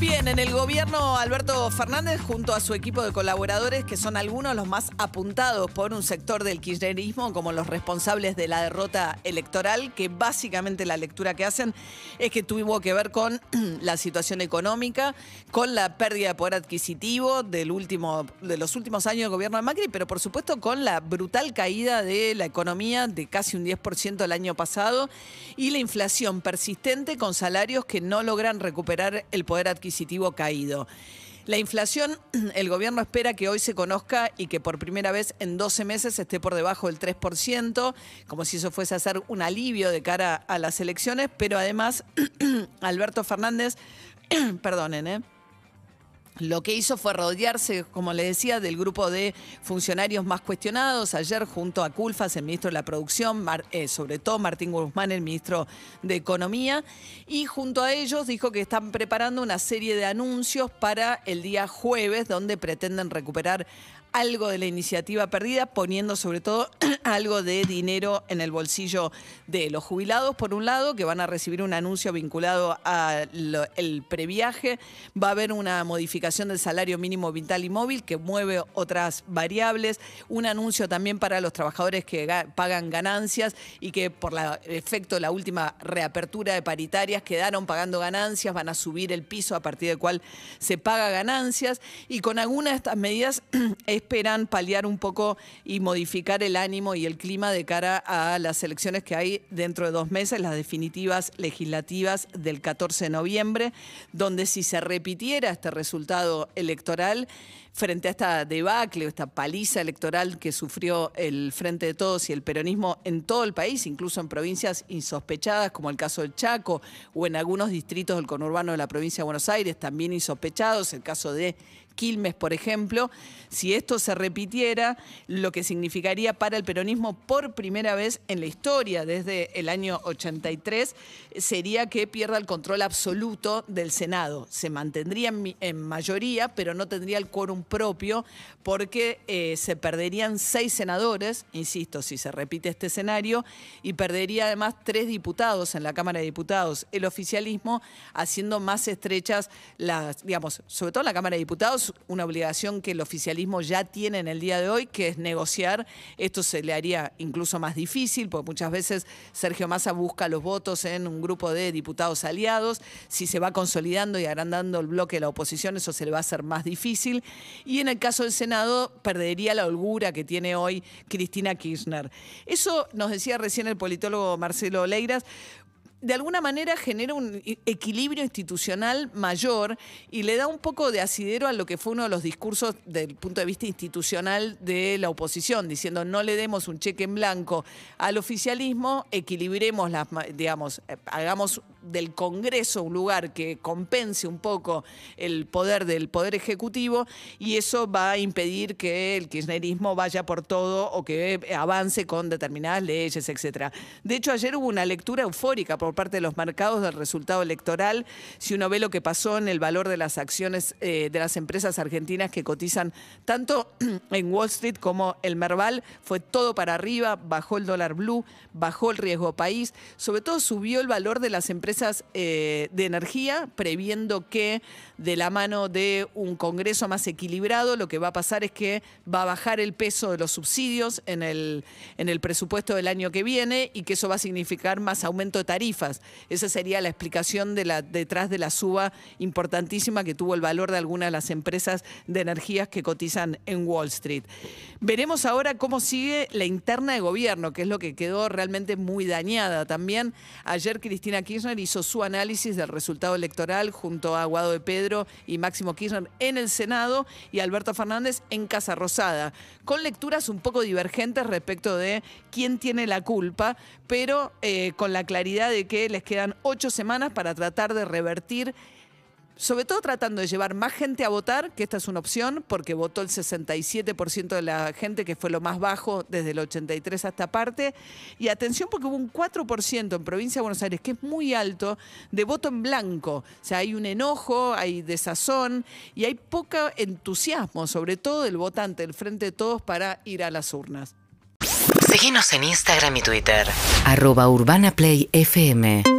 Bien, en el gobierno Alberto Fernández junto a su equipo de colaboradores, que son algunos los más apuntados por un sector del kirchnerismo como los responsables de la derrota electoral, que básicamente la lectura que hacen es que tuvo que ver con la situación económica, con la pérdida de poder adquisitivo del último, de los últimos años del gobierno de Macri, pero por supuesto con la brutal caída de la economía de casi un 10% el año pasado y la inflación persistente con salarios que no logran recuperar el poder adquisitivo caído. La inflación, el gobierno espera que hoy se conozca y que por primera vez en 12 meses esté por debajo del 3%, como si eso fuese a ser un alivio de cara a las elecciones, pero además Alberto Fernández, perdonen, ¿eh? Lo que hizo fue rodearse, como le decía, del grupo de funcionarios más cuestionados. Ayer, junto a Culfas, el ministro de la Producción, eh, sobre todo Martín Guzmán, el ministro de Economía, y junto a ellos dijo que están preparando una serie de anuncios para el día jueves, donde pretenden recuperar algo de la iniciativa perdida, poniendo sobre todo algo de dinero en el bolsillo de los jubilados, por un lado, que van a recibir un anuncio vinculado al previaje, va a haber una modificación del salario mínimo vital y móvil que mueve otras variables, un anuncio también para los trabajadores que ga- pagan ganancias y que por el efecto de la última reapertura de paritarias quedaron pagando ganancias, van a subir el piso a partir del cual se paga ganancias. Y con algunas de estas medidas esperan paliar un poco y modificar el ánimo el clima de cara a las elecciones que hay dentro de dos meses, las definitivas legislativas del 14 de noviembre, donde si se repitiera este resultado electoral, frente a esta debacle, esta paliza electoral que sufrió el Frente de Todos y el peronismo en todo el país, incluso en provincias insospechadas como el caso del Chaco o en algunos distritos del conurbano de la provincia de Buenos Aires, también insospechados, el caso de Quilmes, por ejemplo, si esto se repitiera, lo que significaría para el peronismo por primera vez en la historia, desde el año 83, sería que pierda el control absoluto del Senado. Se mantendría en, mayoría, pero no tendría el quórum propio, porque eh, se perderían seis senadores, insisto, si se repite este escenario, y perdería además tres diputados en la Cámara de Diputados. El oficialismo haciendo más estrechas las, digamos, sobre todo en la Cámara de Diputados, una obligación que el oficialismo ya tiene en el día de hoy, que es negociar. Esto se le haría incluso más difícil, porque muchas veces Sergio Massa busca los votos en un grupo de diputados aliados. Si se va consolidando y agrandando el bloque de la oposición, eso se le va a hacer más difícil. Y en el caso del Senado, perdería la holgura que tiene hoy Cristina Kirchner. Eso nos decía recién el politólogo Marcelo Leiras de alguna manera genera un i- equilibrio institucional mayor y le da un poco de asidero a lo que fue uno de los discursos del punto de vista institucional de la oposición, diciendo no le demos un cheque en blanco al oficialismo, equilibremos las, digamos, eh, hagamos del Congreso un lugar que compense un poco el poder del Poder Ejecutivo y eso va a impedir que el kirchnerismo vaya por todo o que avance con determinadas leyes, etcétera. De hecho, ayer hubo una lectura eufórica por parte de los mercados del resultado electoral. Si uno ve lo que pasó en el valor de las acciones eh, de las empresas argentinas que cotizan tanto en Wall Street como el Merval, fue todo para arriba, bajó el dólar blue, bajó el riesgo país, sobre todo subió el valor de las empresas eh, de energía, previendo que de la mano de un Congreso más equilibrado, lo que va a pasar es que va a bajar el peso de los subsidios en el, en el presupuesto del año que viene y que eso va a significar más aumento de tarifas. Esa sería la explicación de la, detrás de la suba importantísima que tuvo el valor de algunas de las empresas de energías que cotizan en Wall Street. Veremos ahora cómo sigue la interna de gobierno, que es lo que quedó realmente muy dañada. También ayer Cristina Kirchner hizo su análisis del resultado electoral junto a Guado de Pedro y Máximo Kirchner en el Senado y Alberto Fernández en Casa Rosada, con lecturas un poco divergentes respecto de quién tiene la culpa, pero eh, con la claridad de que les quedan ocho semanas para tratar de revertir sobre todo tratando de llevar más gente a votar, que esta es una opción, porque votó el 67% de la gente, que fue lo más bajo desde el 83 hasta parte. Y atención, porque hubo un 4% en provincia de Buenos Aires, que es muy alto, de voto en blanco. O sea, hay un enojo, hay desazón y hay poco entusiasmo, sobre todo del votante del Frente de Todos, para ir a las urnas. Síguenos en Instagram y Twitter. Arroba Urbana Play FM.